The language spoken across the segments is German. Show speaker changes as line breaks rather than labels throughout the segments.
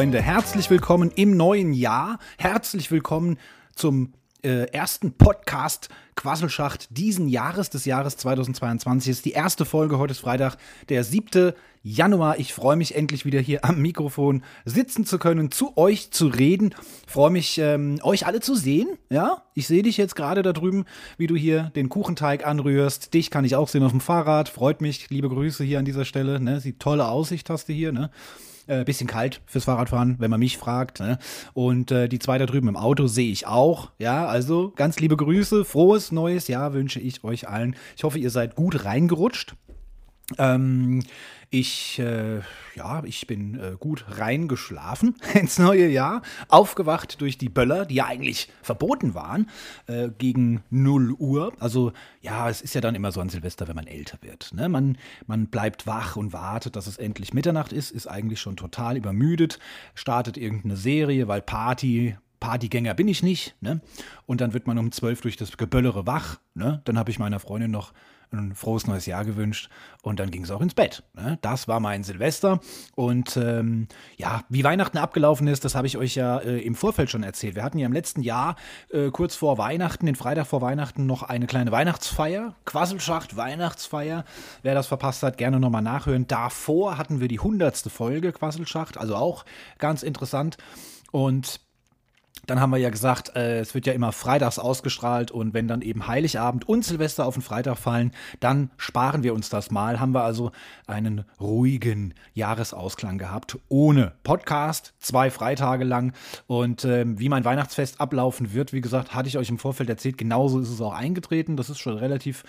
Freunde. Herzlich willkommen im neuen Jahr. Herzlich willkommen zum äh, ersten Podcast Quasselschacht diesen Jahres, des Jahres 2022. ist die erste Folge, heute ist Freitag, der 7. Januar. Ich freue mich endlich wieder hier am Mikrofon sitzen zu können, zu euch zu reden. Freue mich, ähm, euch alle zu sehen. Ja, ich sehe dich jetzt gerade da drüben, wie du hier den Kuchenteig anrührst. Dich kann ich auch sehen auf dem Fahrrad. Freut mich. Liebe Grüße hier an dieser Stelle. Ne? Sieht tolle Aussicht hast du hier. Ne? Äh, bisschen kalt fürs Fahrradfahren, wenn man mich fragt. Ne? Und äh, die zwei da drüben im Auto sehe ich auch. Ja, also ganz liebe Grüße, frohes neues Jahr wünsche ich euch allen. Ich hoffe, ihr seid gut reingerutscht. Ähm, ich, äh, ja, ich bin äh, gut reingeschlafen ins neue Jahr, aufgewacht durch die Böller, die ja eigentlich verboten waren, äh, gegen 0 Uhr. Also ja, es ist ja dann immer so an Silvester, wenn man älter wird. Ne? Man, man bleibt wach und wartet, dass es endlich Mitternacht ist, ist eigentlich schon total übermüdet, startet irgendeine Serie, weil Party, Partygänger bin ich nicht. Ne? Und dann wird man um 12 durch das Geböllere wach. Ne? Dann habe ich meiner Freundin noch ein frohes neues Jahr gewünscht und dann ging es auch ins Bett. Ne? Das war mein Silvester und ähm, ja, wie Weihnachten abgelaufen ist, das habe ich euch ja äh, im Vorfeld schon erzählt. Wir hatten ja im letzten Jahr äh, kurz vor Weihnachten, den Freitag vor Weihnachten, noch eine kleine Weihnachtsfeier, Quasselschacht Weihnachtsfeier. Wer das verpasst hat, gerne nochmal nachhören. Davor hatten wir die hundertste Folge Quasselschacht, also auch ganz interessant und dann haben wir ja gesagt, äh, es wird ja immer freitags ausgestrahlt und wenn dann eben Heiligabend und Silvester auf den Freitag fallen, dann sparen wir uns das mal. Haben wir also einen ruhigen Jahresausklang gehabt, ohne Podcast, zwei Freitage lang. Und äh, wie mein Weihnachtsfest ablaufen wird, wie gesagt, hatte ich euch im Vorfeld erzählt, genauso ist es auch eingetreten. Das ist schon relativ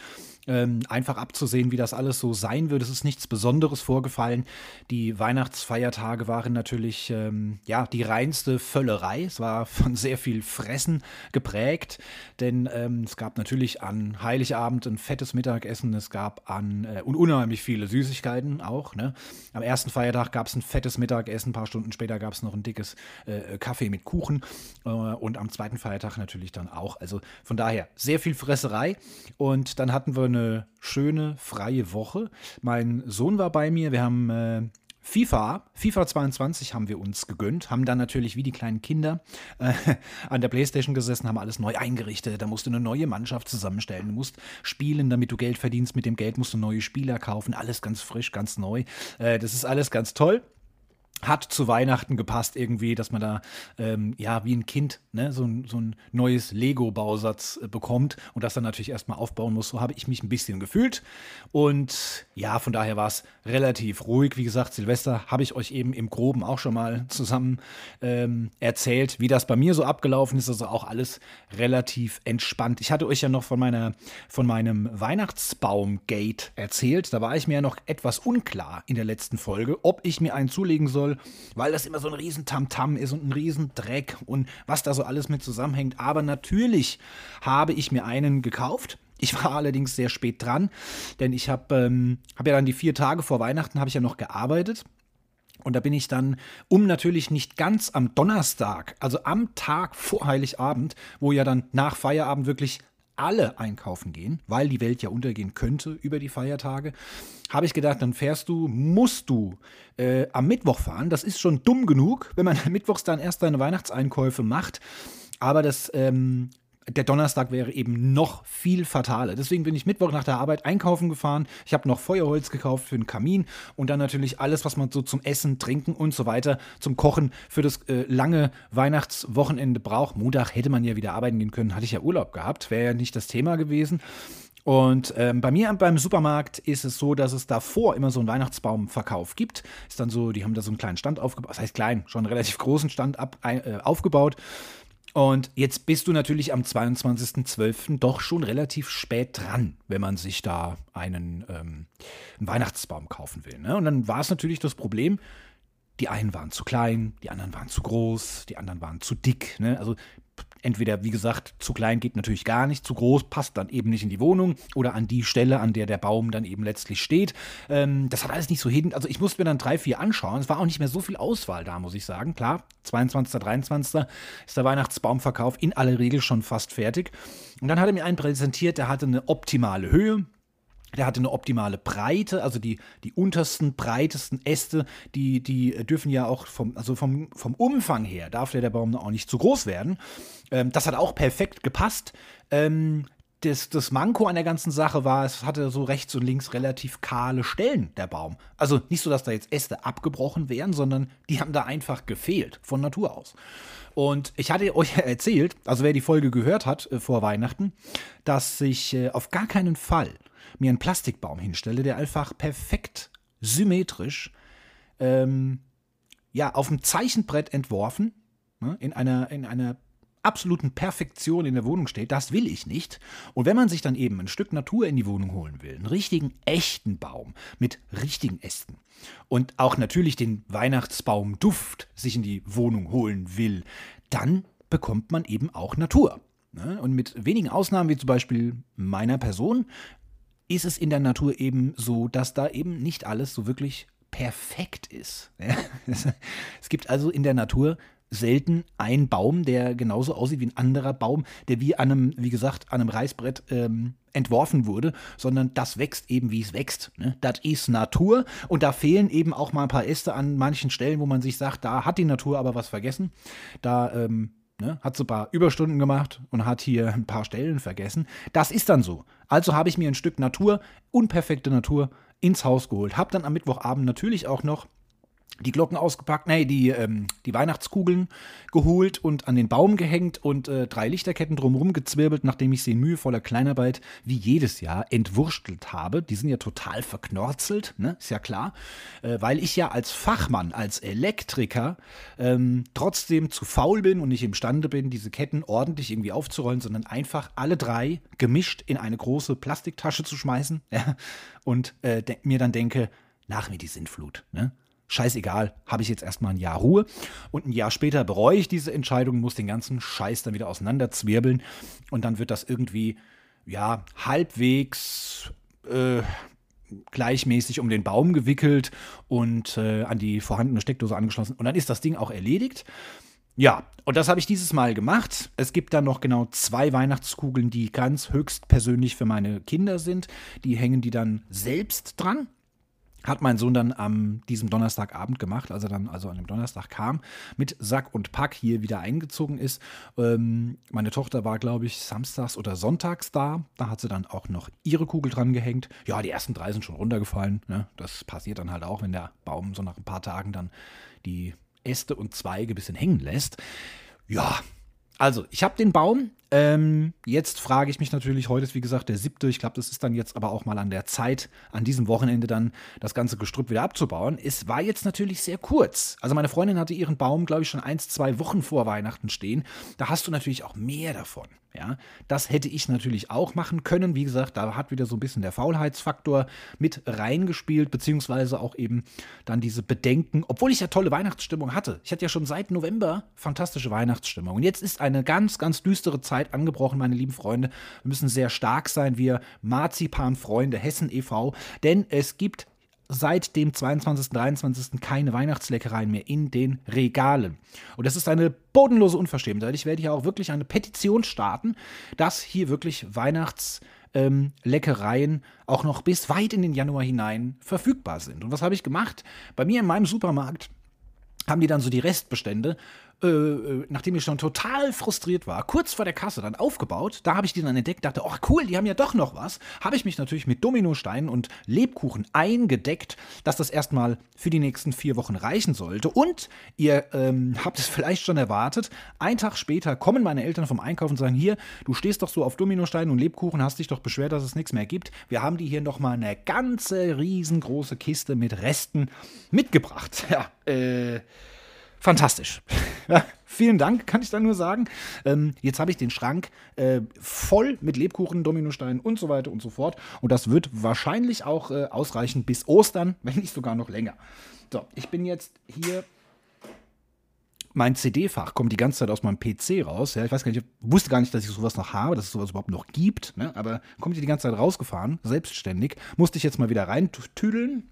ähm, einfach abzusehen, wie das alles so sein wird. Es ist nichts Besonderes vorgefallen. Die Weihnachtsfeiertage waren natürlich ähm, ja die reinste Völlerei. Es war von sehr viel Fressen geprägt, denn ähm, es gab natürlich an Heiligabend ein fettes Mittagessen. Es gab an äh, und unheimlich viele Süßigkeiten auch. Ne? Am ersten Feiertag gab es ein fettes Mittagessen. Ein paar Stunden später gab es noch ein dickes äh, Kaffee mit Kuchen äh, und am zweiten Feiertag natürlich dann auch. Also von daher sehr viel Fresserei und dann hatten wir eine schöne freie Woche. Mein Sohn war bei mir. Wir haben äh, FIFA, FIFA 22 haben wir uns gegönnt, haben dann natürlich wie die kleinen Kinder äh, an der Playstation gesessen, haben alles neu eingerichtet. Da musst du eine neue Mannschaft zusammenstellen. Du musst spielen, damit du Geld verdienst. Mit dem Geld musst du neue Spieler kaufen. Alles ganz frisch, ganz neu. Äh, das ist alles ganz toll hat zu Weihnachten gepasst irgendwie, dass man da ähm, ja wie ein Kind ne, so, ein, so ein neues Lego-Bausatz äh, bekommt und das dann natürlich erstmal aufbauen muss. So habe ich mich ein bisschen gefühlt. Und ja, von daher war es relativ ruhig. Wie gesagt, Silvester habe ich euch eben im Groben auch schon mal zusammen ähm, erzählt, wie das bei mir so abgelaufen ist. Also auch alles relativ entspannt. Ich hatte euch ja noch von meiner von meinem Weihnachtsbaum-Gate erzählt. Da war ich mir ja noch etwas unklar in der letzten Folge, ob ich mir einen zulegen soll soll, weil das immer so ein riesen Tamtam ist und ein riesen Dreck und was da so alles mit zusammenhängt. Aber natürlich habe ich mir einen gekauft. Ich war allerdings sehr spät dran, denn ich habe ähm, hab ja dann die vier Tage vor Weihnachten habe ich ja noch gearbeitet. Und da bin ich dann, um natürlich nicht ganz am Donnerstag, also am Tag vor Heiligabend, wo ja dann nach Feierabend wirklich alle einkaufen gehen, weil die Welt ja untergehen könnte über die Feiertage, habe ich gedacht, dann fährst du, musst du äh, am Mittwoch fahren. Das ist schon dumm genug, wenn man mittwochs dann erst seine Weihnachtseinkäufe macht. Aber das ähm, der Donnerstag wäre eben noch viel fataler. Deswegen bin ich Mittwoch nach der Arbeit einkaufen gefahren. Ich habe noch Feuerholz gekauft für den Kamin und dann natürlich alles, was man so zum Essen, Trinken und so weiter, zum Kochen für das äh, lange Weihnachtswochenende braucht. Montag hätte man ja wieder arbeiten gehen können, hatte ich ja Urlaub gehabt, wäre ja nicht das Thema gewesen. Und ähm, bei mir beim Supermarkt ist es so, dass es davor immer so einen Weihnachtsbaumverkauf gibt. Ist dann so, die haben da so einen kleinen Stand aufgebaut, das heißt klein, schon einen relativ großen Stand ab, äh, aufgebaut. Und jetzt bist du natürlich am 22.12. doch schon relativ spät dran, wenn man sich da einen, ähm, einen Weihnachtsbaum kaufen will. Ne? Und dann war es natürlich das Problem, die einen waren zu klein, die anderen waren zu groß, die anderen waren zu dick. Ne? Also entweder, wie gesagt, zu klein geht natürlich gar nicht, zu groß passt dann eben nicht in die Wohnung oder an die Stelle, an der der Baum dann eben letztlich steht. Ähm, das hat alles nicht so hin. Also ich musste mir dann drei, vier anschauen. Es war auch nicht mehr so viel Auswahl da, muss ich sagen. Klar, 22., 23. ist der Weihnachtsbaumverkauf in aller Regel schon fast fertig. Und dann hat er mir einen präsentiert, der hatte eine optimale Höhe Der hatte eine optimale Breite, also die, die untersten, breitesten Äste, die, die dürfen ja auch vom, also vom, vom Umfang her, darf der, der Baum auch nicht zu groß werden. Ähm, das hat auch perfekt gepasst. Ähm, das, das Manko an der ganzen Sache war, es hatte so rechts und links relativ kahle Stellen, der Baum. Also nicht so, dass da jetzt Äste abgebrochen wären, sondern die haben da einfach gefehlt, von Natur aus. Und ich hatte euch erzählt, also wer die Folge gehört hat äh, vor Weihnachten, dass ich äh, auf gar keinen Fall mir einen Plastikbaum hinstelle, der einfach perfekt symmetrisch ähm, ja, auf dem Zeichenbrett entworfen, ne, in einer, in einer absoluten Perfektion in der Wohnung steht, das will ich nicht. Und wenn man sich dann eben ein Stück Natur in die Wohnung holen will, einen richtigen, echten Baum mit richtigen Ästen und auch natürlich den Weihnachtsbaumduft sich in die Wohnung holen will, dann bekommt man eben auch Natur. Ne? Und mit wenigen Ausnahmen, wie zum Beispiel meiner Person, ist es in der Natur eben so, dass da eben nicht alles so wirklich perfekt ist. Es gibt also in der Natur selten einen Baum, der genauso aussieht wie ein anderer Baum, der wie an einem, wie gesagt, an einem Reißbrett ähm, entworfen wurde, sondern das wächst eben, wie es wächst. Ne? Das ist Natur und da fehlen eben auch mal ein paar Äste an manchen Stellen, wo man sich sagt, da hat die Natur aber was vergessen. Da ähm, Ne? Hat so ein paar Überstunden gemacht und hat hier ein paar Stellen vergessen. Das ist dann so. Also habe ich mir ein Stück Natur, unperfekte Natur, ins Haus geholt. Hab dann am Mittwochabend natürlich auch noch die Glocken ausgepackt, nee, die, ähm, die Weihnachtskugeln geholt und an den Baum gehängt und äh, drei Lichterketten drumherum gezwirbelt, nachdem ich sie in mühevoller Kleinarbeit wie jedes Jahr entwurstelt habe. Die sind ja total verknorzelt, ne? ist ja klar, äh, weil ich ja als Fachmann, als Elektriker ähm, trotzdem zu faul bin und nicht imstande bin, diese Ketten ordentlich irgendwie aufzurollen, sondern einfach alle drei gemischt in eine große Plastiktasche zu schmeißen ja? und äh, mir dann denke, nach mir die Sintflut. Ne? Scheißegal, habe ich jetzt erstmal ein Jahr Ruhe. Und ein Jahr später bereue ich diese Entscheidung, muss den ganzen Scheiß dann wieder auseinanderzwirbeln. Und dann wird das irgendwie, ja, halbwegs äh, gleichmäßig um den Baum gewickelt und äh, an die vorhandene Steckdose angeschlossen. Und dann ist das Ding auch erledigt. Ja, und das habe ich dieses Mal gemacht. Es gibt dann noch genau zwei Weihnachtskugeln, die ganz höchst persönlich für meine Kinder sind. Die hängen die dann selbst dran hat mein Sohn dann am diesem Donnerstagabend gemacht, als er dann also an dem Donnerstag kam, mit Sack und Pack hier wieder eingezogen ist. Ähm, meine Tochter war, glaube ich, samstags oder sonntags da. Da hat sie dann auch noch ihre Kugel dran gehängt. Ja, die ersten drei sind schon runtergefallen. Ne? Das passiert dann halt auch, wenn der Baum so nach ein paar Tagen dann die Äste und Zweige ein bisschen hängen lässt. Ja, also, ich habe den Baum. Ähm, jetzt frage ich mich natürlich, heute ist wie gesagt der siebte. Ich glaube, das ist dann jetzt aber auch mal an der Zeit, an diesem Wochenende dann das ganze Gestrüpp wieder abzubauen. Es war jetzt natürlich sehr kurz. Also, meine Freundin hatte ihren Baum, glaube ich, schon eins, zwei Wochen vor Weihnachten stehen. Da hast du natürlich auch mehr davon. Ja, das hätte ich natürlich auch machen können. Wie gesagt, da hat wieder so ein bisschen der Faulheitsfaktor mit reingespielt, beziehungsweise auch eben dann diese Bedenken, obwohl ich ja tolle Weihnachtsstimmung hatte. Ich hatte ja schon seit November fantastische Weihnachtsstimmung. Und jetzt ist eine ganz, ganz düstere Zeit angebrochen, meine lieben Freunde. Wir müssen sehr stark sein, wir Marzipan-Freunde Hessen e.V., denn es gibt seit dem 22. 23. keine Weihnachtsleckereien mehr in den Regalen. Und das ist eine bodenlose Unverschämtheit. Ich werde hier auch wirklich eine Petition starten, dass hier wirklich Weihnachtsleckereien ähm, auch noch bis weit in den Januar hinein verfügbar sind. Und was habe ich gemacht? Bei mir in meinem Supermarkt haben die dann so die Restbestände äh, äh, nachdem ich schon total frustriert war, kurz vor der Kasse dann aufgebaut. Da habe ich die dann entdeckt, dachte, oh cool, die haben ja doch noch was. Habe ich mich natürlich mit Dominosteinen und Lebkuchen eingedeckt, dass das erstmal für die nächsten vier Wochen reichen sollte. Und ihr ähm, habt es vielleicht schon erwartet, ein Tag später kommen meine Eltern vom Einkaufen und sagen, hier, du stehst doch so auf Dominosteinen und Lebkuchen, hast dich doch beschwert, dass es nichts mehr gibt. Wir haben die hier nochmal eine ganze riesengroße Kiste mit Resten mitgebracht. Ja, äh fantastisch. Ja, vielen Dank, kann ich da nur sagen. Ähm, jetzt habe ich den Schrank äh, voll mit Lebkuchen, Dominosteinen und so weiter und so fort. Und das wird wahrscheinlich auch äh, ausreichen bis Ostern, wenn nicht sogar noch länger. So, ich bin jetzt hier. Mein CD-Fach kommt die ganze Zeit aus meinem PC raus. Ja, ich weiß gar nicht, ich wusste gar nicht, dass ich sowas noch habe, dass es sowas überhaupt noch gibt. Ne? Aber kommt hier die ganze Zeit rausgefahren, selbstständig. Musste ich jetzt mal wieder reintüdeln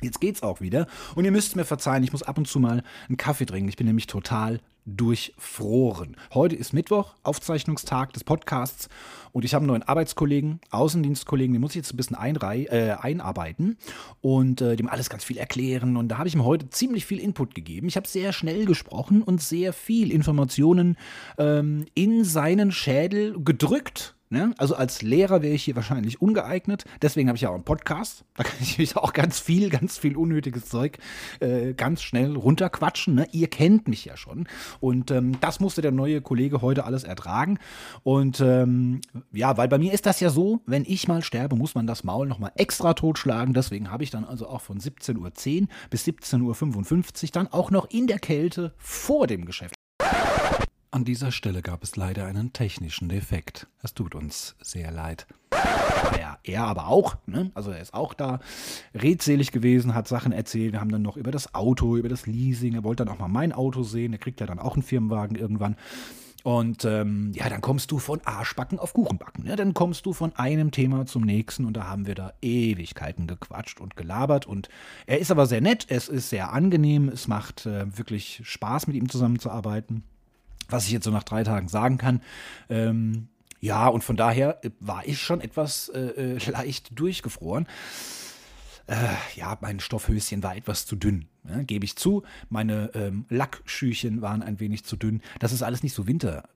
Jetzt geht's auch wieder. Und ihr müsst mir verzeihen, ich muss ab und zu mal einen Kaffee trinken. Ich bin nämlich total durchfroren. Heute ist Mittwoch, Aufzeichnungstag des Podcasts und ich habe einen neuen Arbeitskollegen, Außendienstkollegen, den muss ich jetzt ein bisschen äh, einarbeiten und äh, dem alles ganz viel erklären und da habe ich ihm heute ziemlich viel Input gegeben. Ich habe sehr schnell gesprochen und sehr viel Informationen ähm, in seinen Schädel gedrückt Ne? Also als Lehrer wäre ich hier wahrscheinlich ungeeignet. Deswegen habe ich ja auch einen Podcast. Da kann ich mich auch ganz viel, ganz viel unnötiges Zeug äh, ganz schnell runterquatschen. Ne? Ihr kennt mich ja schon. Und ähm, das musste der neue Kollege heute alles ertragen. Und ähm, ja, weil bei mir ist das ja so, wenn ich mal sterbe, muss man das Maul nochmal extra totschlagen. Deswegen habe ich dann also auch von 17.10 Uhr bis 17.55 Uhr dann auch noch in der Kälte vor dem Geschäft an dieser Stelle gab es leider einen technischen Defekt. Es tut uns sehr leid. Naja, er aber auch, ne? Also er ist auch da redselig gewesen, hat Sachen erzählt. Wir haben dann noch über das Auto, über das Leasing. Er wollte dann auch mal mein Auto sehen. Er kriegt ja dann auch einen Firmenwagen irgendwann. Und ähm, ja, dann kommst du von Arschbacken auf Kuchenbacken. Ne? Dann kommst du von einem Thema zum nächsten und da haben wir da Ewigkeiten gequatscht und gelabert. Und er ist aber sehr nett, es ist sehr angenehm, es macht äh, wirklich Spaß, mit ihm zusammenzuarbeiten was ich jetzt so nach drei Tagen sagen kann. Ähm, ja, und von daher äh, war ich schon etwas äh, äh, leicht durchgefroren. Äh, ja, mein Stoffhöschen war etwas zu dünn, ne, gebe ich zu. Meine ähm, Lackschüchen waren ein wenig zu dünn. Das ist alles nicht so winter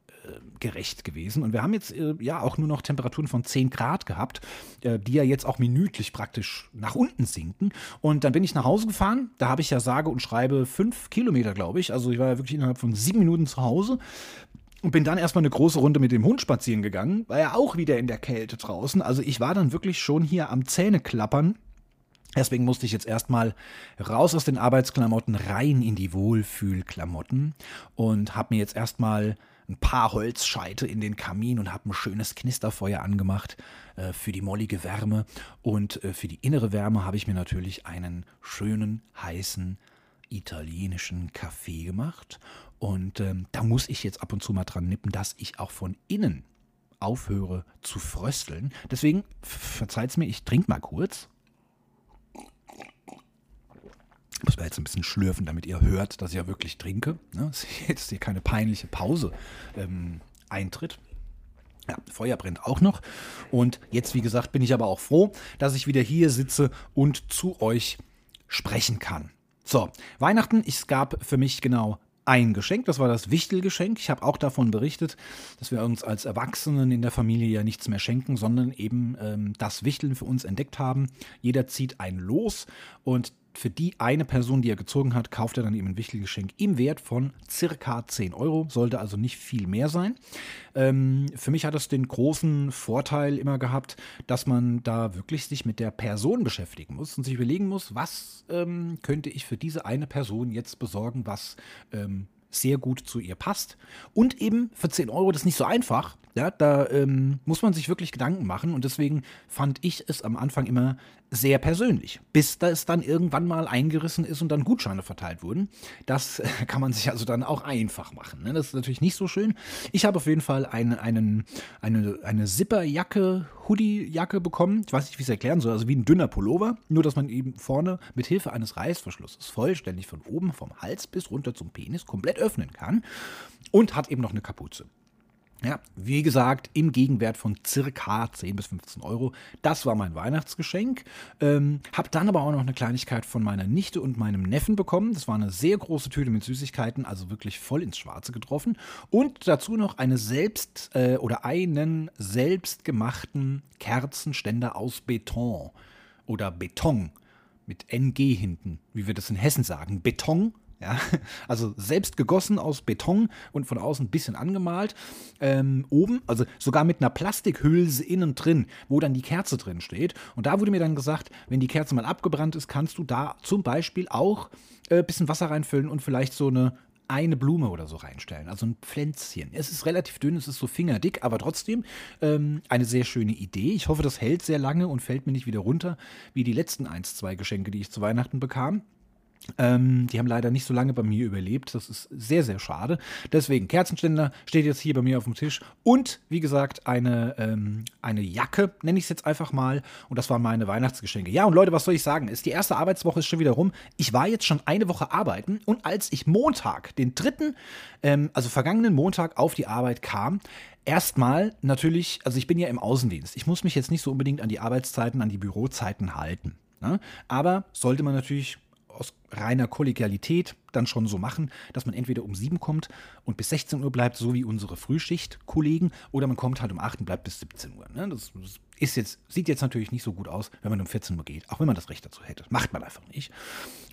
gerecht gewesen. Und wir haben jetzt äh, ja auch nur noch Temperaturen von 10 Grad gehabt, äh, die ja jetzt auch minütlich praktisch nach unten sinken. Und dann bin ich nach Hause gefahren. Da habe ich ja sage und schreibe fünf Kilometer, glaube ich. Also ich war ja wirklich innerhalb von sieben Minuten zu Hause. Und bin dann erstmal eine große Runde mit dem Hund spazieren gegangen, war ja auch wieder in der Kälte draußen. Also ich war dann wirklich schon hier am Zähneklappern Deswegen musste ich jetzt erstmal raus aus den Arbeitsklamotten, rein in die Wohlfühlklamotten und habe mir jetzt erstmal ein paar Holzscheite in den Kamin und habe ein schönes Knisterfeuer angemacht äh, für die mollige Wärme. Und äh, für die innere Wärme habe ich mir natürlich einen schönen, heißen italienischen Kaffee gemacht. Und ähm, da muss ich jetzt ab und zu mal dran nippen, dass ich auch von innen aufhöre zu frösteln. Deswegen verzeiht mir, ich trinke mal kurz. Muss man jetzt ein bisschen schlürfen, damit ihr hört, dass ich ja wirklich trinke. Ne? Dass jetzt hier keine peinliche Pause ähm, eintritt. Ja, Feuer brennt auch noch. Und jetzt, wie gesagt, bin ich aber auch froh, dass ich wieder hier sitze und zu euch sprechen kann. So, Weihnachten, es gab für mich genau ein Geschenk, das war das Wichtelgeschenk. Ich habe auch davon berichtet, dass wir uns als Erwachsenen in der Familie ja nichts mehr schenken, sondern eben ähm, das Wichteln für uns entdeckt haben. Jeder zieht ein Los und für die eine Person, die er gezogen hat, kauft er dann eben ein Wichtelgeschenk im Wert von circa 10 Euro. Sollte also nicht viel mehr sein. Ähm, für mich hat es den großen Vorteil immer gehabt, dass man da wirklich sich mit der Person beschäftigen muss und sich überlegen muss, was ähm, könnte ich für diese eine Person jetzt besorgen, was ähm, sehr gut zu ihr passt. Und eben für 10 Euro, das ist nicht so einfach. Ja, da ähm, muss man sich wirklich Gedanken machen. Und deswegen fand ich es am Anfang immer sehr persönlich, bis da es dann irgendwann mal eingerissen ist und dann Gutscheine verteilt wurden. Das kann man sich also dann auch einfach machen. Ne? Das ist natürlich nicht so schön. Ich habe auf jeden Fall eine, einen, eine, eine Zipperjacke, Hoodiejacke bekommen. Ich weiß nicht, wie ich es erklären soll. Also wie ein dünner Pullover, nur dass man eben vorne mit Hilfe eines Reißverschlusses vollständig von oben vom Hals bis runter zum Penis komplett öffnen kann und hat eben noch eine Kapuze. Ja, wie gesagt, im Gegenwert von circa 10 bis 15 Euro. Das war mein Weihnachtsgeschenk. Ähm, hab dann aber auch noch eine Kleinigkeit von meiner Nichte und meinem Neffen bekommen. Das war eine sehr große Tüte mit Süßigkeiten, also wirklich voll ins Schwarze getroffen. Und dazu noch eine selbst äh, oder einen selbstgemachten Kerzenständer aus Beton oder Beton mit NG hinten, wie wir das in Hessen sagen. Beton ja, also selbst gegossen aus Beton und von außen ein bisschen angemalt. Ähm, oben, also sogar mit einer Plastikhülse innen drin, wo dann die Kerze drin steht. Und da wurde mir dann gesagt, wenn die Kerze mal abgebrannt ist, kannst du da zum Beispiel auch ein äh, bisschen Wasser reinfüllen und vielleicht so eine eine Blume oder so reinstellen, also ein Pflänzchen. Es ist relativ dünn, es ist so fingerdick, aber trotzdem ähm, eine sehr schöne Idee. Ich hoffe, das hält sehr lange und fällt mir nicht wieder runter, wie die letzten 1, 2 Geschenke, die ich zu Weihnachten bekam. Ähm, die haben leider nicht so lange bei mir überlebt. Das ist sehr, sehr schade. Deswegen, Kerzenständer steht jetzt hier bei mir auf dem Tisch. Und wie gesagt, eine, ähm, eine Jacke, nenne ich es jetzt einfach mal. Und das waren meine Weihnachtsgeschenke. Ja, und Leute, was soll ich sagen? Ist die erste Arbeitswoche ist schon wieder rum. Ich war jetzt schon eine Woche arbeiten. Und als ich Montag, den dritten, ähm, also vergangenen Montag auf die Arbeit kam, erstmal natürlich, also ich bin ja im Außendienst. Ich muss mich jetzt nicht so unbedingt an die Arbeitszeiten, an die Bürozeiten halten. Ne? Aber sollte man natürlich aus reiner Kollegialität dann schon so machen, dass man entweder um 7 kommt und bis 16 Uhr bleibt, so wie unsere Frühschicht-Kollegen, oder man kommt halt um 8 und bleibt bis 17 Uhr. Ne? Das, ist jetzt, sieht jetzt natürlich nicht so gut aus, wenn man um 14 Uhr geht, auch wenn man das Recht dazu hätte. Macht man einfach nicht.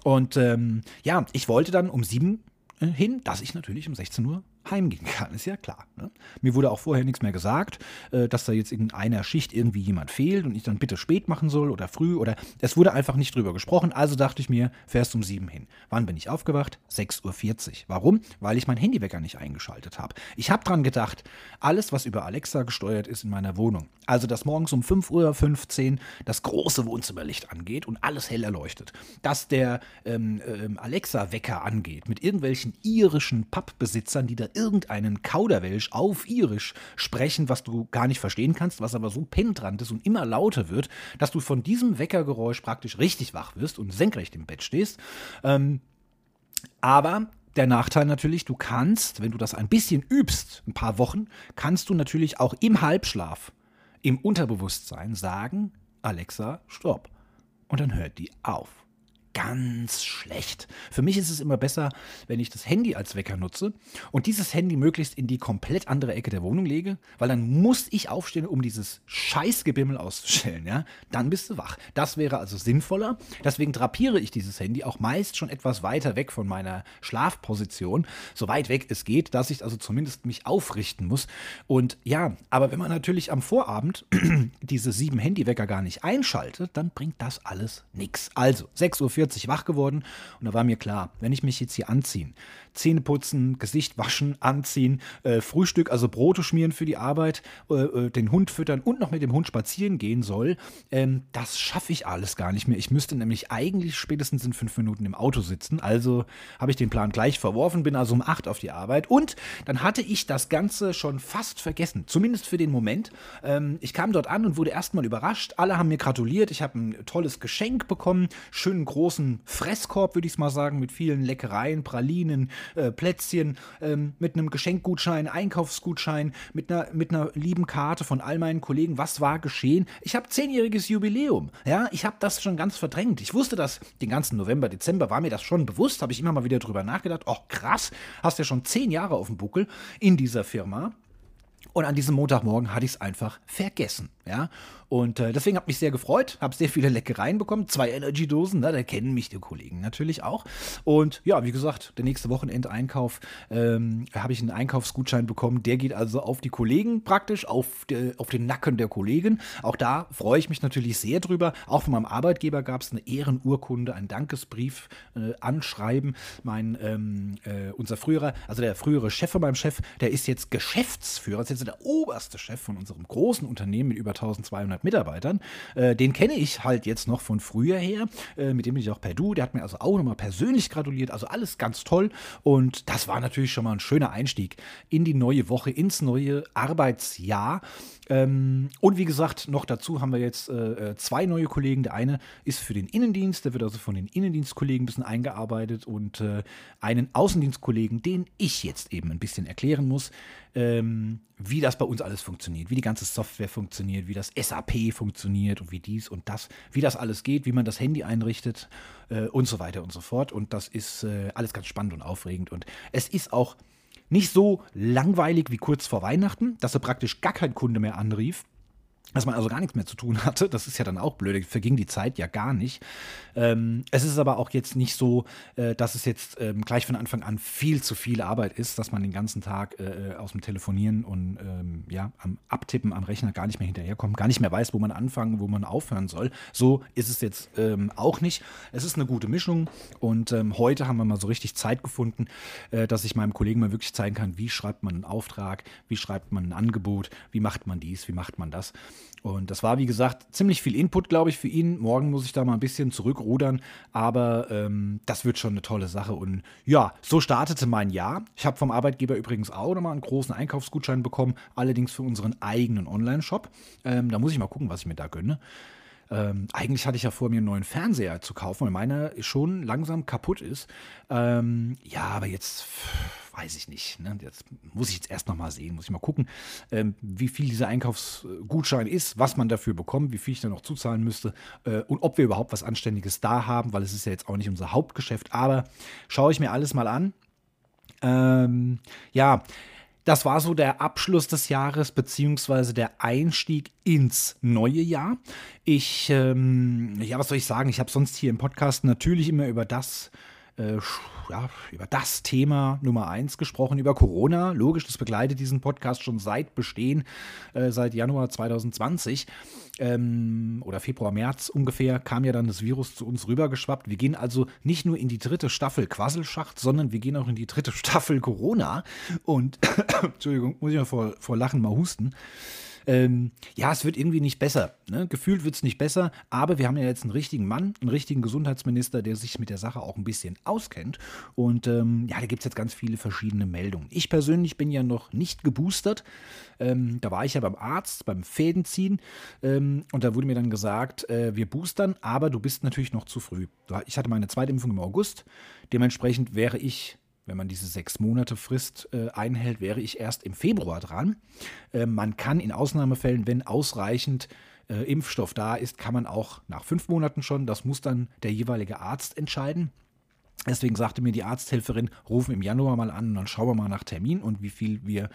Und ähm, ja, ich wollte dann um 7 äh, hin, dass ich natürlich um 16 Uhr heimgehen kann, ist ja klar. Ne? Mir wurde auch vorher nichts mehr gesagt, äh, dass da jetzt in einer Schicht irgendwie jemand fehlt und ich dann bitte spät machen soll oder früh oder es wurde einfach nicht drüber gesprochen, also dachte ich mir, fährst um sieben hin. Wann bin ich aufgewacht? 6.40 Uhr. Warum? Weil ich mein Handywecker nicht eingeschaltet habe. Ich habe dran gedacht, alles, was über Alexa gesteuert ist in meiner Wohnung, also dass morgens um 5.15 Uhr das große Wohnzimmerlicht angeht und alles hell erleuchtet, dass der ähm, ähm, Alexa-Wecker angeht mit irgendwelchen irischen Pappbesitzern, die da irgendeinen Kauderwelsch auf Irisch sprechen, was du gar nicht verstehen kannst, was aber so penetrant ist und immer lauter wird, dass du von diesem Weckergeräusch praktisch richtig wach wirst und senkrecht im Bett stehst. Ähm, aber der Nachteil natürlich, du kannst, wenn du das ein bisschen übst, ein paar Wochen, kannst du natürlich auch im Halbschlaf, im Unterbewusstsein sagen, Alexa, stopp. Und dann hört die auf ganz schlecht. Für mich ist es immer besser, wenn ich das Handy als Wecker nutze und dieses Handy möglichst in die komplett andere Ecke der Wohnung lege, weil dann muss ich aufstehen, um dieses Scheißgebimmel auszustellen, ja? Dann bist du wach. Das wäre also sinnvoller. Deswegen drapiere ich dieses Handy auch meist schon etwas weiter weg von meiner Schlafposition, so weit weg es geht, dass ich also zumindest mich aufrichten muss. Und ja, aber wenn man natürlich am Vorabend diese sieben Handywecker gar nicht einschaltet, dann bringt das alles nichts. Also 6.40 Uhr 40 wach geworden. Und da war mir klar, wenn ich mich jetzt hier anziehen, Zähne putzen, Gesicht waschen, anziehen, äh, Frühstück, also Brote schmieren für die Arbeit, äh, äh, den Hund füttern und noch mit dem Hund spazieren gehen soll, ähm, das schaffe ich alles gar nicht mehr. Ich müsste nämlich eigentlich spätestens in fünf Minuten im Auto sitzen. Also habe ich den Plan gleich verworfen, bin also um acht auf die Arbeit und dann hatte ich das Ganze schon fast vergessen, zumindest für den Moment. Ähm, ich kam dort an und wurde erstmal überrascht. Alle haben mir gratuliert. Ich habe ein tolles Geschenk bekommen, schönen großen großen Fresskorb, würde ich es mal sagen, mit vielen Leckereien, Pralinen, äh, Plätzchen, ähm, mit einem Geschenkgutschein, Einkaufsgutschein, mit einer, mit einer lieben Karte von all meinen Kollegen. Was war geschehen? Ich habe zehnjähriges Jubiläum. Ja, ich habe das schon ganz verdrängt. Ich wusste das den ganzen November, Dezember war mir das schon bewusst, habe ich immer mal wieder drüber nachgedacht. Oh, krass, hast ja schon zehn Jahre auf dem Buckel in dieser Firma. Und an diesem Montagmorgen hatte ich es einfach vergessen. Ja? Und äh, deswegen hat mich sehr gefreut, habe sehr viele Leckereien bekommen, zwei Energy-Dosen, ne? da kennen mich die Kollegen natürlich auch. Und ja, wie gesagt, der nächste Wochenendeinkauf ähm, habe ich einen Einkaufsgutschein bekommen, der geht also auf die Kollegen praktisch, auf, de, auf den Nacken der Kollegen. Auch da freue ich mich natürlich sehr drüber. Auch von meinem Arbeitgeber gab es eine Ehrenurkunde, einen Dankesbrief, äh, Anschreiben. Mein, ähm, äh, unser früherer, also der frühere Chef von meinem Chef, der ist jetzt Geschäftsführer, ist jetzt der oberste Chef von unserem großen Unternehmen mit über 1200 Mitarbeitern. Äh, den kenne ich halt jetzt noch von früher her. Äh, mit dem bin ich auch per Du. Der hat mir also auch nochmal persönlich gratuliert. Also alles ganz toll. Und das war natürlich schon mal ein schöner Einstieg in die neue Woche, ins neue Arbeitsjahr. Ähm, und wie gesagt, noch dazu haben wir jetzt äh, äh, zwei neue Kollegen. Der eine ist für den Innendienst, der wird also von den Innendienstkollegen ein bisschen eingearbeitet und äh, einen Außendienstkollegen, den ich jetzt eben ein bisschen erklären muss, ähm, wie das bei uns alles funktioniert, wie die ganze Software funktioniert, wie das SAP funktioniert und wie dies und das, wie das alles geht, wie man das Handy einrichtet äh, und so weiter und so fort. Und das ist äh, alles ganz spannend und aufregend. Und es ist auch nicht so langweilig wie kurz vor Weihnachten, dass er praktisch gar kein Kunde mehr anrief dass man also gar nichts mehr zu tun hatte. Das ist ja dann auch blöd, verging die Zeit ja gar nicht. Ähm, es ist aber auch jetzt nicht so, äh, dass es jetzt ähm, gleich von Anfang an viel zu viel Arbeit ist, dass man den ganzen Tag äh, äh, aus dem Telefonieren und ähm, ja, am Abtippen am Rechner gar nicht mehr hinterherkommt, gar nicht mehr weiß, wo man anfangen, wo man aufhören soll. So ist es jetzt ähm, auch nicht. Es ist eine gute Mischung und ähm, heute haben wir mal so richtig Zeit gefunden, äh, dass ich meinem Kollegen mal wirklich zeigen kann, wie schreibt man einen Auftrag, wie schreibt man ein Angebot, wie macht man dies, wie macht man das. Und das war, wie gesagt, ziemlich viel Input, glaube ich, für ihn. Morgen muss ich da mal ein bisschen zurückrudern, aber ähm, das wird schon eine tolle Sache. Und ja, so startete mein Jahr. Ich habe vom Arbeitgeber übrigens auch nochmal einen großen Einkaufsgutschein bekommen, allerdings für unseren eigenen Online-Shop. Ähm, da muss ich mal gucken, was ich mir da gönne. Ähm, eigentlich hatte ich ja vor, mir einen neuen Fernseher zu kaufen, weil meiner schon langsam kaputt ist. Ähm, ja, aber jetzt weiß ich nicht. Ne? Jetzt muss ich jetzt erst noch mal sehen, muss ich mal gucken, ähm, wie viel dieser Einkaufsgutschein ist, was man dafür bekommt, wie viel ich da noch zuzahlen müsste äh, und ob wir überhaupt was Anständiges da haben, weil es ist ja jetzt auch nicht unser Hauptgeschäft. Aber schaue ich mir alles mal an. Ähm, ja, das war so der Abschluss des Jahres beziehungsweise der Einstieg ins neue Jahr. Ich, ähm, ja, was soll ich sagen? Ich habe sonst hier im Podcast natürlich immer über das äh, ja, über das Thema Nummer eins gesprochen, über Corona. Logisch, das begleitet diesen Podcast schon seit Bestehen, äh, seit Januar 2020 ähm, oder Februar, März ungefähr, kam ja dann das Virus zu uns rübergeschwappt. Wir gehen also nicht nur in die dritte Staffel Quasselschacht, sondern wir gehen auch in die dritte Staffel Corona. Und, Entschuldigung, muss ich mal vor, vor Lachen mal husten ähm, ja, es wird irgendwie nicht besser. Ne? Gefühlt wird es nicht besser, aber wir haben ja jetzt einen richtigen Mann, einen richtigen Gesundheitsminister, der sich mit der Sache auch ein bisschen auskennt. Und ähm, ja, da gibt es jetzt ganz viele verschiedene Meldungen. Ich persönlich bin ja noch nicht geboostert. Ähm, da war ich ja beim Arzt, beim Fädenziehen. Ähm, und da wurde mir dann gesagt, äh, wir boostern, aber du bist natürlich noch zu früh. Ich hatte meine zweite Impfung im August. Dementsprechend wäre ich wenn man diese sechs Monate Frist äh, einhält, wäre ich erst im Februar dran. Äh, man kann in Ausnahmefällen, wenn ausreichend äh, Impfstoff da ist, kann man auch nach fünf Monaten schon, das muss dann der jeweilige Arzt entscheiden. Deswegen sagte mir die Arzthelferin, rufen im Januar mal an und dann schauen wir mal nach Termin und wie viel wir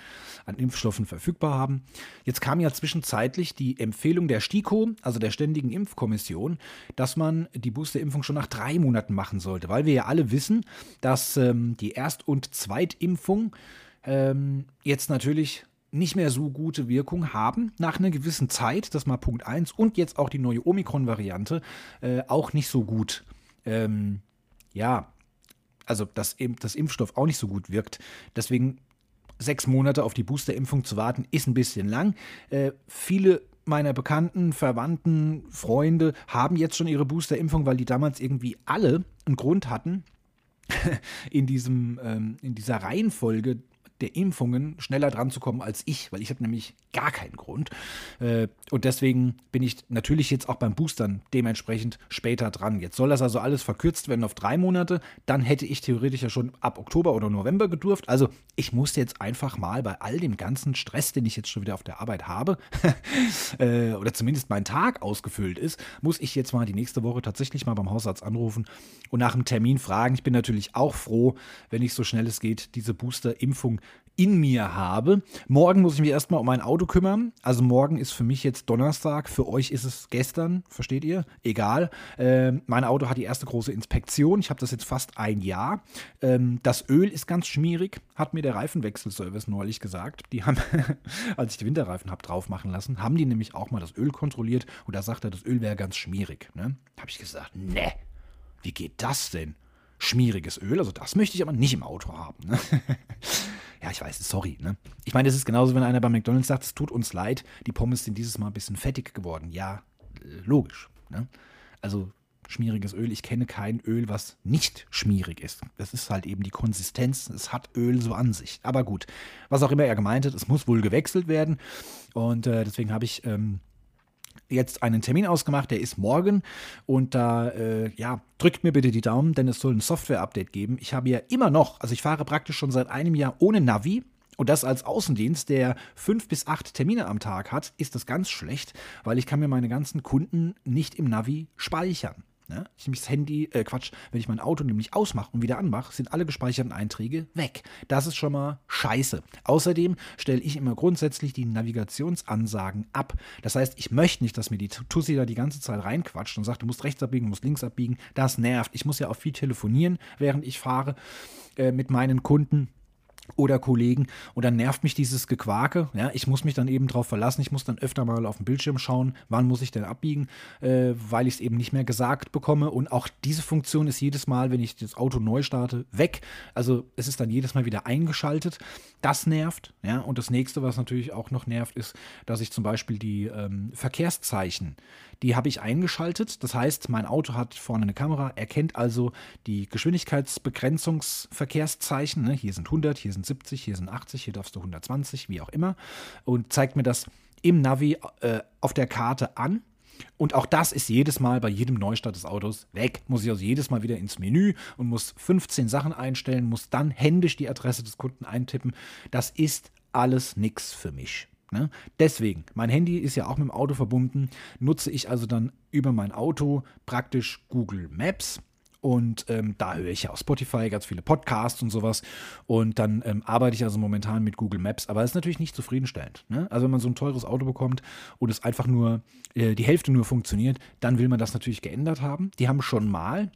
an Impfstoffen verfügbar haben. Jetzt kam ja zwischenzeitlich die Empfehlung der STIKO, also der Ständigen Impfkommission, dass man die Boosterimpfung schon nach drei Monaten machen sollte, weil wir ja alle wissen, dass ähm, die Erst- und Zweitimpfung ähm, jetzt natürlich nicht mehr so gute Wirkung haben nach einer gewissen Zeit, das mal Punkt 1 und jetzt auch die neue Omikron-Variante äh, auch nicht so gut ähm, ja, also dass eben das Impfstoff auch nicht so gut wirkt. Deswegen sechs Monate auf die Boosterimpfung zu warten, ist ein bisschen lang. Äh, viele meiner Bekannten, Verwandten, Freunde haben jetzt schon ihre Boosterimpfung, weil die damals irgendwie alle einen Grund hatten, in, diesem, ähm, in dieser Reihenfolge der Impfungen schneller dran zu kommen als ich, weil ich habe nämlich gar keinen Grund. Äh, und deswegen bin ich natürlich jetzt auch beim Boostern dementsprechend später dran. Jetzt soll das also alles verkürzt werden auf drei Monate. Dann hätte ich theoretisch ja schon ab Oktober oder November gedurft. Also ich muss jetzt einfach mal bei all dem ganzen Stress, den ich jetzt schon wieder auf der Arbeit habe, äh, oder zumindest mein Tag ausgefüllt ist, muss ich jetzt mal die nächste Woche tatsächlich mal beim Hausarzt anrufen und nach einem Termin fragen. Ich bin natürlich auch froh, wenn ich so schnell es geht, diese Booster-Impfung in mir habe. Morgen muss ich mich erstmal um mein Auto kümmern. Also morgen ist für mich jetzt Donnerstag, für euch ist es gestern, versteht ihr? Egal. Ähm, mein Auto hat die erste große Inspektion. Ich habe das jetzt fast ein Jahr. Ähm, das Öl ist ganz schmierig, hat mir der Reifenwechselservice neulich gesagt. Die haben, als ich die Winterreifen habe drauf machen lassen, haben die nämlich auch mal das Öl kontrolliert und da sagt er, das Öl wäre ganz schmierig. Ne? Habe ich gesagt, ne, wie geht das denn? Schmieriges Öl, also das möchte ich aber nicht im Auto haben. Ne? ja, ich weiß, sorry. Ne? Ich meine, es ist genauso, wenn einer bei McDonalds sagt, es tut uns leid, die Pommes sind dieses Mal ein bisschen fettig geworden. Ja, logisch. Ne? Also schmieriges Öl, ich kenne kein Öl, was nicht schmierig ist. Das ist halt eben die Konsistenz, es hat Öl so an sich. Aber gut, was auch immer er gemeint hat, es muss wohl gewechselt werden. Und äh, deswegen habe ich ähm, jetzt einen Termin ausgemacht, der ist morgen. Und da, äh, ja, drückt mir bitte die Daumen, denn es soll ein Software-Update geben. Ich habe ja immer noch, also ich fahre praktisch schon seit einem Jahr ohne Navi. Und das als Außendienst, der fünf bis acht Termine am Tag hat, ist das ganz schlecht, weil ich kann mir meine ganzen Kunden nicht im Navi speichern. Ne? Ich nehme das Handy, äh Quatsch, wenn ich mein Auto nämlich ausmache und wieder anmache, sind alle gespeicherten Einträge weg. Das ist schon mal scheiße. Außerdem stelle ich immer grundsätzlich die Navigationsansagen ab. Das heißt, ich möchte nicht, dass mir die Tussi da die ganze Zeit reinquatscht und sagt, du musst rechts abbiegen, du musst links abbiegen. Das nervt. Ich muss ja auch viel telefonieren, während ich fahre äh, mit meinen Kunden. Oder Kollegen und dann nervt mich dieses Gequake. Ja, ich muss mich dann eben darauf verlassen, ich muss dann öfter mal auf den Bildschirm schauen, wann muss ich denn abbiegen, äh, weil ich es eben nicht mehr gesagt bekomme. Und auch diese Funktion ist jedes Mal, wenn ich das Auto neu starte, weg. Also es ist dann jedes Mal wieder eingeschaltet. Das nervt. Ja, und das nächste, was natürlich auch noch nervt, ist, dass ich zum Beispiel die ähm, Verkehrszeichen, die habe ich eingeschaltet. Das heißt, mein Auto hat vorne eine Kamera, erkennt also die Geschwindigkeitsbegrenzungsverkehrszeichen. Ne? Hier sind 100, hier sind 70, hier sind 80, hier darfst du 120, wie auch immer. Und zeigt mir das im Navi äh, auf der Karte an. Und auch das ist jedes Mal bei jedem Neustart des Autos weg. Muss ich also jedes Mal wieder ins Menü und muss 15 Sachen einstellen, muss dann händisch die Adresse des Kunden eintippen. Das ist alles nichts für mich. Ne? Deswegen, mein Handy ist ja auch mit dem Auto verbunden, nutze ich also dann über mein Auto praktisch Google Maps. Und ähm, da höre ich ja auf Spotify ganz viele Podcasts und sowas. Und dann ähm, arbeite ich also momentan mit Google Maps. Aber es ist natürlich nicht zufriedenstellend. Ne? Also wenn man so ein teures Auto bekommt und es einfach nur äh, die Hälfte nur funktioniert, dann will man das natürlich geändert haben. Die haben schon mal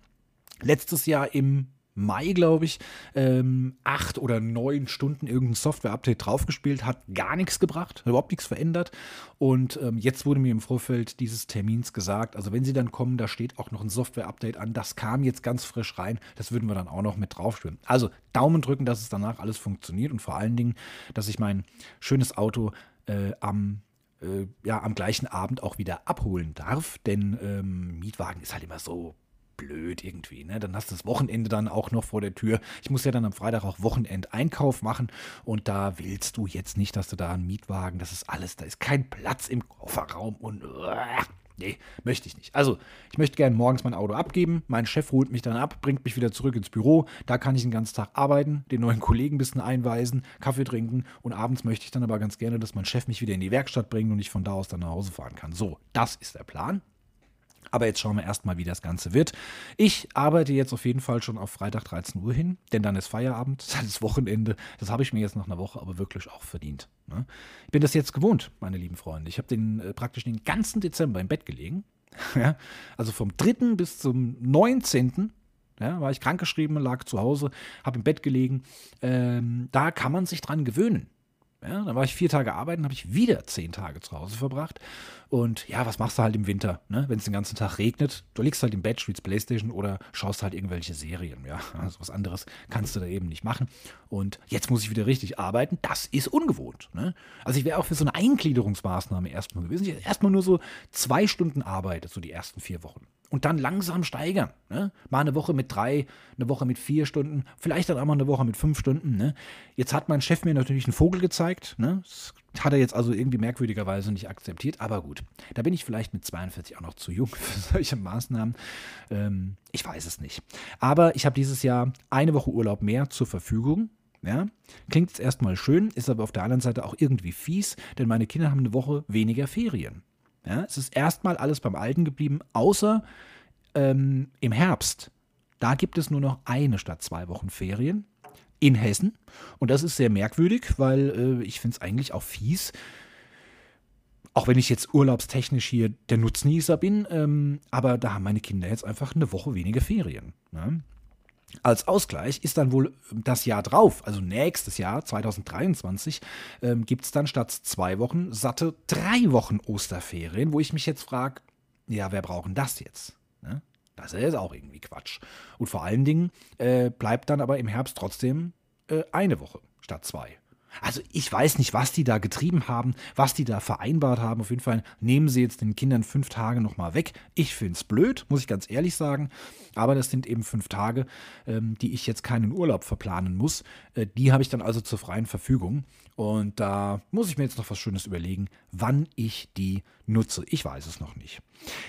letztes Jahr im Mai, glaube ich, ähm, acht oder neun Stunden irgendein Software-Update draufgespielt, hat gar nichts gebracht, überhaupt nichts verändert. Und ähm, jetzt wurde mir im Vorfeld dieses Termins gesagt, also wenn sie dann kommen, da steht auch noch ein Software-Update an, das kam jetzt ganz frisch rein, das würden wir dann auch noch mit draufspielen. Also Daumen drücken, dass es danach alles funktioniert und vor allen Dingen, dass ich mein schönes Auto äh, am äh, ja, am gleichen Abend auch wieder abholen darf, denn ähm, Mietwagen ist halt immer so blöd irgendwie. Ne? Dann hast du das Wochenende dann auch noch vor der Tür. Ich muss ja dann am Freitag auch Wochenendeinkauf machen und da willst du jetzt nicht, dass du da einen Mietwagen, das ist alles, da ist kein Platz im Kofferraum und uh, nee, möchte ich nicht. Also, ich möchte gerne morgens mein Auto abgeben, mein Chef holt mich dann ab, bringt mich wieder zurück ins Büro, da kann ich den ganzen Tag arbeiten, den neuen Kollegen ein bisschen einweisen, Kaffee trinken und abends möchte ich dann aber ganz gerne, dass mein Chef mich wieder in die Werkstatt bringt und ich von da aus dann nach Hause fahren kann. So, das ist der Plan. Aber jetzt schauen wir erstmal, wie das Ganze wird. Ich arbeite jetzt auf jeden Fall schon auf Freitag 13 Uhr hin, denn dann ist Feierabend, das ist Wochenende. Das habe ich mir jetzt nach einer Woche aber wirklich auch verdient. Ne? Ich bin das jetzt gewohnt, meine lieben Freunde. Ich habe den äh, praktisch den ganzen Dezember im Bett gelegen. ja? Also vom 3. bis zum 19. Ja, war ich krankgeschrieben, lag zu Hause, habe im Bett gelegen. Ähm, da kann man sich dran gewöhnen. Ja, dann war ich vier Tage arbeiten, habe ich wieder zehn Tage zu Hause verbracht. Und ja, was machst du halt im Winter, ne? wenn es den ganzen Tag regnet? Du liegst halt im Bett, spielst Playstation oder schaust halt irgendwelche Serien. Ja, also was anderes kannst du da eben nicht machen. Und jetzt muss ich wieder richtig arbeiten. Das ist ungewohnt. Ne? Also ich wäre auch für so eine Eingliederungsmaßnahme erstmal gewesen. Ich erstmal nur so zwei Stunden Arbeit, so die ersten vier Wochen und dann langsam steigern. Ne? Mal eine Woche mit drei, eine Woche mit vier Stunden, vielleicht dann auch mal eine Woche mit fünf Stunden. Ne? Jetzt hat mein Chef mir natürlich einen Vogel gezeigt. Ne? Das hat er jetzt also irgendwie merkwürdigerweise nicht akzeptiert, aber gut. Da bin ich vielleicht mit 42 auch noch zu jung für solche Maßnahmen. Ähm, ich weiß es nicht. Aber ich habe dieses Jahr eine Woche Urlaub mehr zur Verfügung. Ja, klingt jetzt erstmal schön, ist aber auf der anderen Seite auch irgendwie fies, denn meine Kinder haben eine Woche weniger Ferien. Ja, es ist erstmal alles beim Alten geblieben, außer ähm, im Herbst. Da gibt es nur noch eine statt zwei Wochen Ferien in Hessen. Und das ist sehr merkwürdig, weil äh, ich finde es eigentlich auch fies, auch wenn ich jetzt urlaubstechnisch hier der Nutznießer bin, ähm, aber da haben meine Kinder jetzt einfach eine Woche weniger Ferien. Ne? Als Ausgleich ist dann wohl das Jahr drauf, also nächstes Jahr, 2023, ähm, gibt es dann statt zwei Wochen satte drei Wochen Osterferien, wo ich mich jetzt frage, ja, wer brauchen das jetzt? Ne? Das ist auch irgendwie Quatsch. Und vor allen Dingen äh, bleibt dann aber im Herbst trotzdem äh, eine Woche statt zwei. Also ich weiß nicht, was die da getrieben haben, was die da vereinbart haben. Auf jeden Fall nehmen sie jetzt den Kindern fünf Tage nochmal weg. Ich finde es blöd, muss ich ganz ehrlich sagen. Aber das sind eben fünf Tage, ähm, die ich jetzt keinen Urlaub verplanen muss. Äh, die habe ich dann also zur freien Verfügung. Und da muss ich mir jetzt noch was Schönes überlegen, wann ich die nutze. Ich weiß es noch nicht.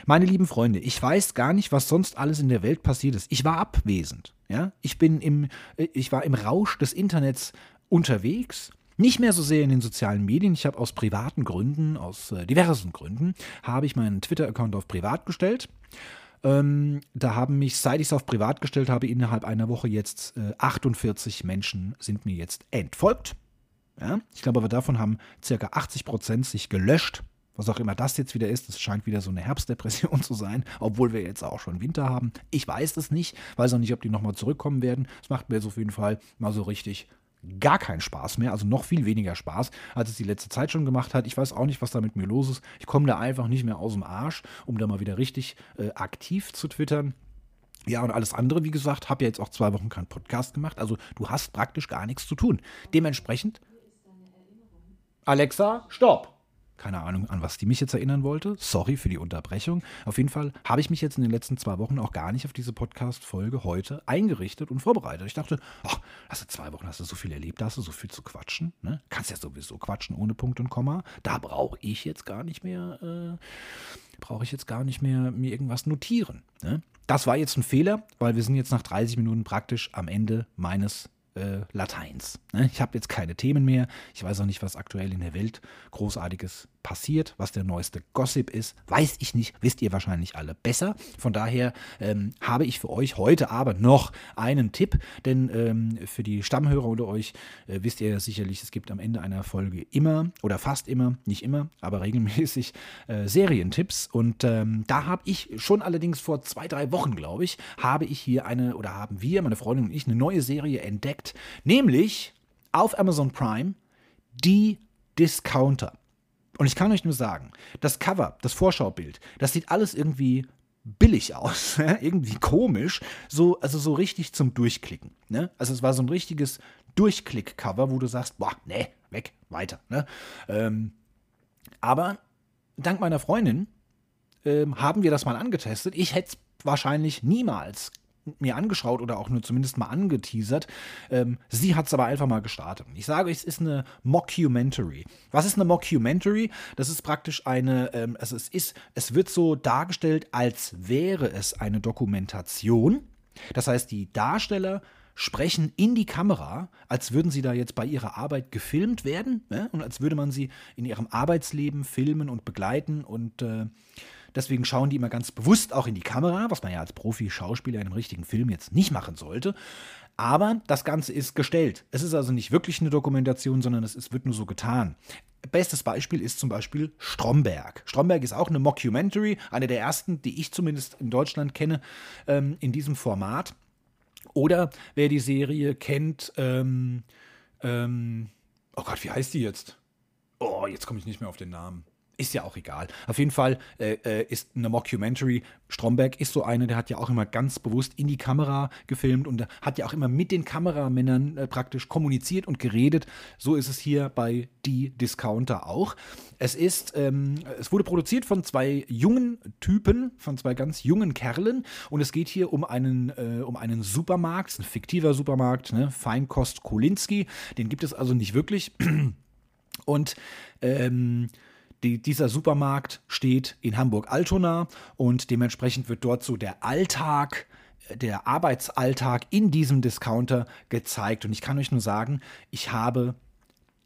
Meine lieben Freunde, ich weiß gar nicht, was sonst alles in der Welt passiert ist. Ich war abwesend. Ja? Ich, bin im, äh, ich war im Rausch des Internets unterwegs. Nicht mehr so sehr in den sozialen Medien. Ich habe aus privaten Gründen, aus äh, diversen Gründen, habe ich meinen Twitter-Account auf privat gestellt. Ähm, da haben mich, seit ich es auf privat gestellt habe, innerhalb einer Woche jetzt äh, 48 Menschen sind mir jetzt entfolgt. Ja? Ich glaube aber davon haben circa 80 Prozent sich gelöscht. Was auch immer das jetzt wieder ist, das scheint wieder so eine Herbstdepression zu sein, obwohl wir jetzt auch schon Winter haben. Ich weiß es nicht, weiß auch nicht, ob die nochmal zurückkommen werden. Es macht mir jetzt auf jeden Fall mal so richtig gar keinen Spaß mehr, also noch viel weniger Spaß, als es die letzte Zeit schon gemacht hat. Ich weiß auch nicht, was da mit mir los ist. Ich komme da einfach nicht mehr aus dem Arsch, um da mal wieder richtig äh, aktiv zu twittern. Ja, und alles andere, wie gesagt, habe ja jetzt auch zwei Wochen keinen Podcast gemacht. Also du hast praktisch gar nichts zu tun. Dementsprechend. Alexa, stopp! Keine Ahnung, an was die mich jetzt erinnern wollte. Sorry für die Unterbrechung. Auf jeden Fall habe ich mich jetzt in den letzten zwei Wochen auch gar nicht auf diese Podcast-Folge heute eingerichtet und vorbereitet. Ich dachte, ach, hast du zwei Wochen, hast du so viel erlebt, hast du so viel zu quatschen. Ne? Kannst ja sowieso quatschen ohne Punkt und Komma. Da brauche ich jetzt gar nicht mehr, äh, brauche ich jetzt gar nicht mehr mir irgendwas notieren. Ne? Das war jetzt ein Fehler, weil wir sind jetzt nach 30 Minuten praktisch am Ende meines äh, Lateins. Ne? Ich habe jetzt keine Themen mehr. Ich weiß auch nicht, was aktuell in der Welt großartiges passiert, was der neueste Gossip ist, weiß ich nicht, wisst ihr wahrscheinlich alle besser. Von daher ähm, habe ich für euch heute aber noch einen Tipp, denn ähm, für die Stammhörer unter euch äh, wisst ihr ja sicherlich, es gibt am Ende einer Folge immer oder fast immer, nicht immer, aber regelmäßig äh, Serientipps und ähm, da habe ich schon allerdings vor zwei, drei Wochen, glaube ich, habe ich hier eine oder haben wir, meine Freundin und ich, eine neue Serie entdeckt, nämlich auf Amazon Prime die Discounter. Und ich kann euch nur sagen, das Cover, das Vorschaubild, das sieht alles irgendwie billig aus, irgendwie komisch, so, also so richtig zum Durchklicken. Ne? Also es war so ein richtiges Durchklick-Cover, wo du sagst, boah, nee, weg, weiter. Ne? Ähm, aber dank meiner Freundin ähm, haben wir das mal angetestet. Ich hätte es wahrscheinlich niemals mir angeschaut oder auch nur zumindest mal angeteasert. Ähm, sie hat es aber einfach mal gestartet. Ich sage, es ist eine Mockumentary. Was ist eine Mockumentary? Das ist praktisch eine, ähm, also es ist, es wird so dargestellt, als wäre es eine Dokumentation. Das heißt, die Darsteller sprechen in die Kamera, als würden sie da jetzt bei ihrer Arbeit gefilmt werden ne? und als würde man sie in ihrem Arbeitsleben filmen und begleiten und äh, Deswegen schauen die immer ganz bewusst auch in die Kamera, was man ja als Profi-Schauspieler in einem richtigen Film jetzt nicht machen sollte. Aber das Ganze ist gestellt. Es ist also nicht wirklich eine Dokumentation, sondern es ist, wird nur so getan. Bestes Beispiel ist zum Beispiel Stromberg. Stromberg ist auch eine Mockumentary, eine der ersten, die ich zumindest in Deutschland kenne, ähm, in diesem Format. Oder wer die Serie kennt, ähm, ähm, oh Gott, wie heißt die jetzt? Oh, jetzt komme ich nicht mehr auf den Namen. Ist ja auch egal. Auf jeden Fall äh, äh, ist eine Mockumentary. Stromberg ist so eine, der hat ja auch immer ganz bewusst in die Kamera gefilmt und hat ja auch immer mit den Kameramännern äh, praktisch kommuniziert und geredet. So ist es hier bei Die Discounter auch. Es ist, ähm, es wurde produziert von zwei jungen Typen, von zwei ganz jungen Kerlen und es geht hier um einen, äh, um einen Supermarkt, ein fiktiver Supermarkt, ne? Feinkost Kolinski. Den gibt es also nicht wirklich. Und ähm, die, dieser Supermarkt steht in Hamburg-Altona und dementsprechend wird dort so der Alltag, der Arbeitsalltag in diesem Discounter gezeigt. Und ich kann euch nur sagen, ich habe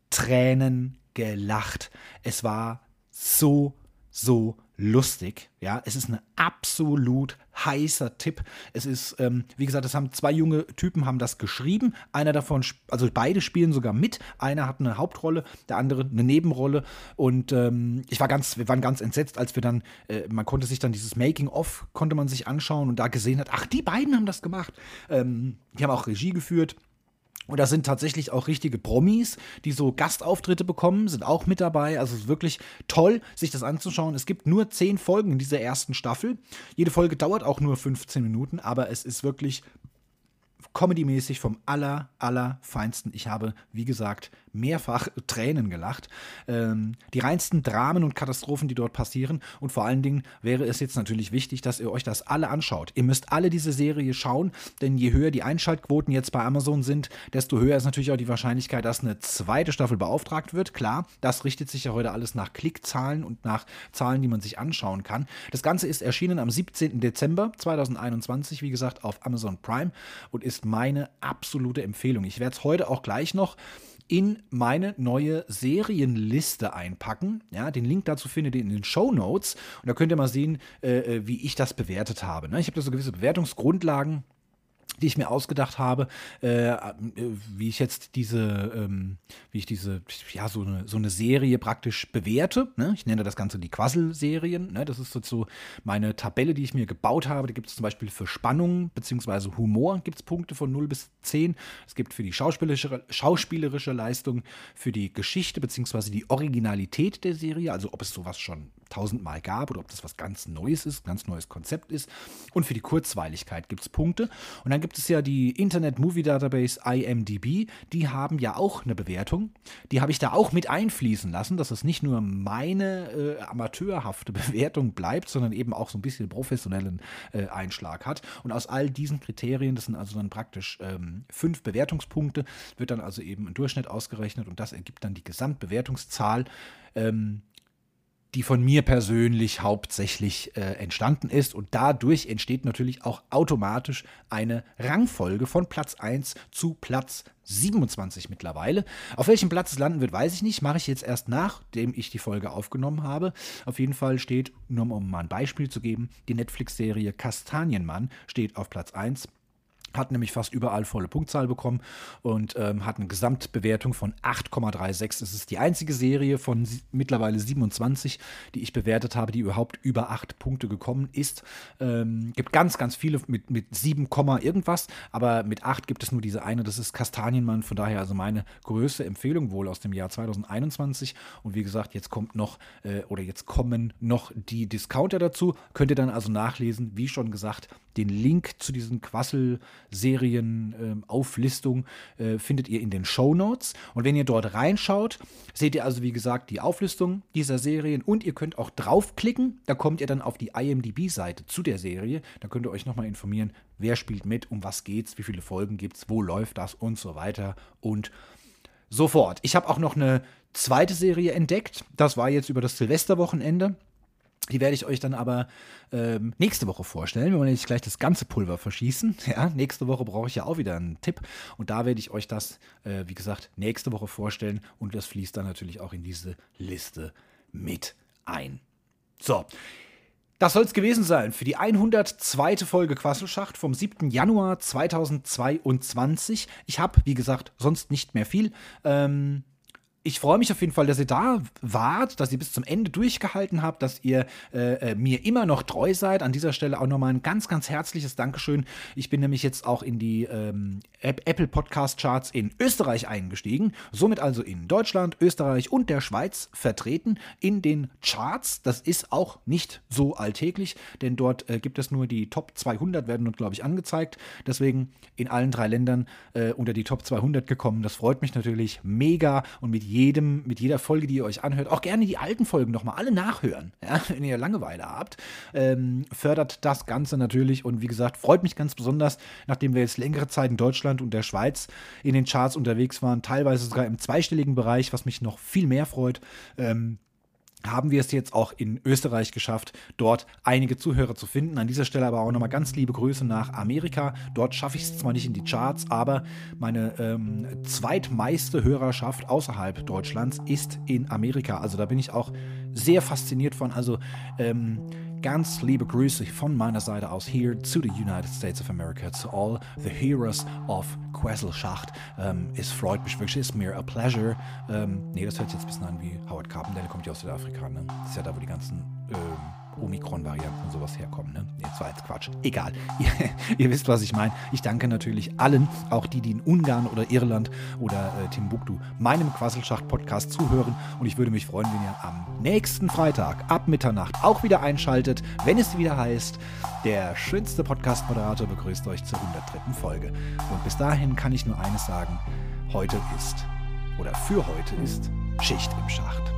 Tränen gelacht. Es war so, so lustig. Ja, es ist ein absolut heißer Tipp. Es ist, ähm, wie gesagt, das haben zwei junge Typen haben das geschrieben. Einer davon, also beide spielen sogar mit. Einer hat eine Hauptrolle, der andere eine Nebenrolle. Und ähm, ich war ganz, wir waren ganz entsetzt, als wir dann, äh, man konnte sich dann dieses Making-of konnte man sich anschauen und da gesehen hat, ach, die beiden haben das gemacht. Ähm, die haben auch Regie geführt. Und da sind tatsächlich auch richtige Promis, die so Gastauftritte bekommen, sind auch mit dabei. Also es ist wirklich toll, sich das anzuschauen. Es gibt nur zehn Folgen in dieser ersten Staffel. Jede Folge dauert auch nur 15 Minuten, aber es ist wirklich comedymäßig vom aller, aller Feinsten. Ich habe, wie gesagt, mehrfach Tränen gelacht. Ähm, die reinsten Dramen und Katastrophen, die dort passieren. Und vor allen Dingen wäre es jetzt natürlich wichtig, dass ihr euch das alle anschaut. Ihr müsst alle diese Serie schauen, denn je höher die Einschaltquoten jetzt bei Amazon sind, desto höher ist natürlich auch die Wahrscheinlichkeit, dass eine zweite Staffel beauftragt wird. Klar, das richtet sich ja heute alles nach Klickzahlen und nach Zahlen, die man sich anschauen kann. Das Ganze ist erschienen am 17. Dezember 2021, wie gesagt, auf Amazon Prime und ist meine absolute Empfehlung. Ich werde es heute auch gleich noch in meine neue Serienliste einpacken. Ja, den Link dazu findet ihr in den Show Notes. Und da könnt ihr mal sehen, äh, äh wie ich das bewertet habe. Ne? Ich habe da so gewisse Bewertungsgrundlagen die ich mir ausgedacht habe, äh, wie ich jetzt diese, ähm, wie ich diese, ja, so eine, so eine Serie praktisch bewerte. Ne? Ich nenne das Ganze die Quassel-Serien. Ne? Das ist so meine Tabelle, die ich mir gebaut habe. Da gibt es zum Beispiel für Spannung bzw. Humor gibt es Punkte von 0 bis 10. Es gibt für die schauspielerische, schauspielerische Leistung, für die Geschichte bzw. die Originalität der Serie, also ob es sowas schon tausendmal gab oder ob das was ganz Neues ist, ganz neues Konzept ist. Und für die Kurzweiligkeit gibt es Punkte. Und dann gibt es ja die Internet Movie Database IMDb. Die haben ja auch eine Bewertung. Die habe ich da auch mit einfließen lassen, dass es nicht nur meine äh, amateurhafte Bewertung bleibt, sondern eben auch so ein bisschen professionellen äh, Einschlag hat. Und aus all diesen Kriterien, das sind also dann praktisch ähm, fünf Bewertungspunkte, wird dann also eben ein Durchschnitt ausgerechnet und das ergibt dann die Gesamtbewertungszahl. Ähm, die von mir persönlich hauptsächlich äh, entstanden ist. Und dadurch entsteht natürlich auch automatisch eine Rangfolge von Platz 1 zu Platz 27 mittlerweile. Auf welchem Platz es landen wird, weiß ich nicht. Mache ich jetzt erst nachdem ich die Folge aufgenommen habe. Auf jeden Fall steht, nur um mal ein Beispiel zu geben, die Netflix-Serie Kastanienmann steht auf Platz 1 hat nämlich fast überall volle Punktzahl bekommen und ähm, hat eine Gesamtbewertung von 8,36. Es ist die einzige Serie von mittlerweile 27, die ich bewertet habe, die überhaupt über 8 Punkte gekommen ist. Ähm, gibt ganz, ganz viele mit, mit 7, irgendwas, aber mit 8 gibt es nur diese eine, das ist Kastanienmann. Von daher also meine größte Empfehlung wohl aus dem Jahr 2021. Und wie gesagt, jetzt kommt noch äh, oder jetzt kommen noch die Discounter dazu. Könnt ihr dann also nachlesen, wie schon gesagt, den Link zu diesen Quassel-Serien-Auflistung äh, äh, findet ihr in den Show Notes. Und wenn ihr dort reinschaut, seht ihr also, wie gesagt, die Auflistung dieser Serien und ihr könnt auch draufklicken. Da kommt ihr dann auf die IMDb-Seite zu der Serie. Da könnt ihr euch nochmal informieren, wer spielt mit, um was geht's, wie viele Folgen gibt's, wo läuft das und so weiter und so fort. Ich habe auch noch eine zweite Serie entdeckt. Das war jetzt über das Silvesterwochenende. Die werde ich euch dann aber ähm, nächste Woche vorstellen. Wir wollen nicht gleich das ganze Pulver verschießen. Ja, nächste Woche brauche ich ja auch wieder einen Tipp. Und da werde ich euch das, äh, wie gesagt, nächste Woche vorstellen. Und das fließt dann natürlich auch in diese Liste mit ein. So. Das soll es gewesen sein für die 102. Folge Quasselschacht vom 7. Januar 2022. Ich habe, wie gesagt, sonst nicht mehr viel. Ähm, ich freue mich auf jeden Fall, dass ihr da wart, dass ihr bis zum Ende durchgehalten habt, dass ihr äh, äh mir immer noch treu seid. An dieser Stelle auch nochmal ein ganz, ganz herzliches Dankeschön. Ich bin nämlich jetzt auch in die ähm, Apple Podcast Charts in Österreich eingestiegen, somit also in Deutschland, Österreich und der Schweiz vertreten in den Charts. Das ist auch nicht so alltäglich, denn dort äh, gibt es nur die Top 200, werden dort, glaube ich, angezeigt. Deswegen in allen drei Ländern äh, unter die Top 200 gekommen. Das freut mich natürlich mega und mit jedem jedem, mit jeder Folge, die ihr euch anhört, auch gerne die alten Folgen nochmal alle nachhören, ja, wenn ihr Langeweile habt. Ähm, fördert das Ganze natürlich und wie gesagt, freut mich ganz besonders, nachdem wir jetzt längere Zeit in Deutschland und der Schweiz in den Charts unterwegs waren, teilweise sogar im zweistelligen Bereich, was mich noch viel mehr freut. Ähm, haben wir es jetzt auch in Österreich geschafft, dort einige Zuhörer zu finden. An dieser Stelle aber auch nochmal ganz liebe Grüße nach Amerika. Dort schaffe ich es zwar nicht in die Charts, aber meine ähm, zweitmeiste Hörerschaft außerhalb Deutschlands ist in Amerika. Also da bin ich auch sehr fasziniert von. Also ähm, Ganz liebe Grüße von meiner Seite aus hier zu den United States of America, zu all the heroes of Quesselschacht. Ähm, es freut mich wirklich, es ist mir a pleasure. Ähm, nee, das hört sich jetzt ein bisschen an wie Howard Carpendale, kommt ja aus Südafrika. Ne? Das ist ja da, wo die ganzen ähm, Omikron-Varianten und sowas herkommen. Ne? Jetzt war jetzt Quatsch. Egal. Ihr, ihr wisst, was ich meine. Ich danke natürlich allen, auch die, die in Ungarn oder Irland oder äh, Timbuktu meinem Quasselschacht-Podcast zuhören. Und ich würde mich freuen, wenn ihr am nächsten Freitag ab Mitternacht auch wieder einschaltet, wenn es wieder heißt, der schönste Podcast-Moderator begrüßt euch zur 103. Folge. Und bis dahin kann ich nur eines sagen. Heute ist, oder für heute ist, Schicht im Schacht.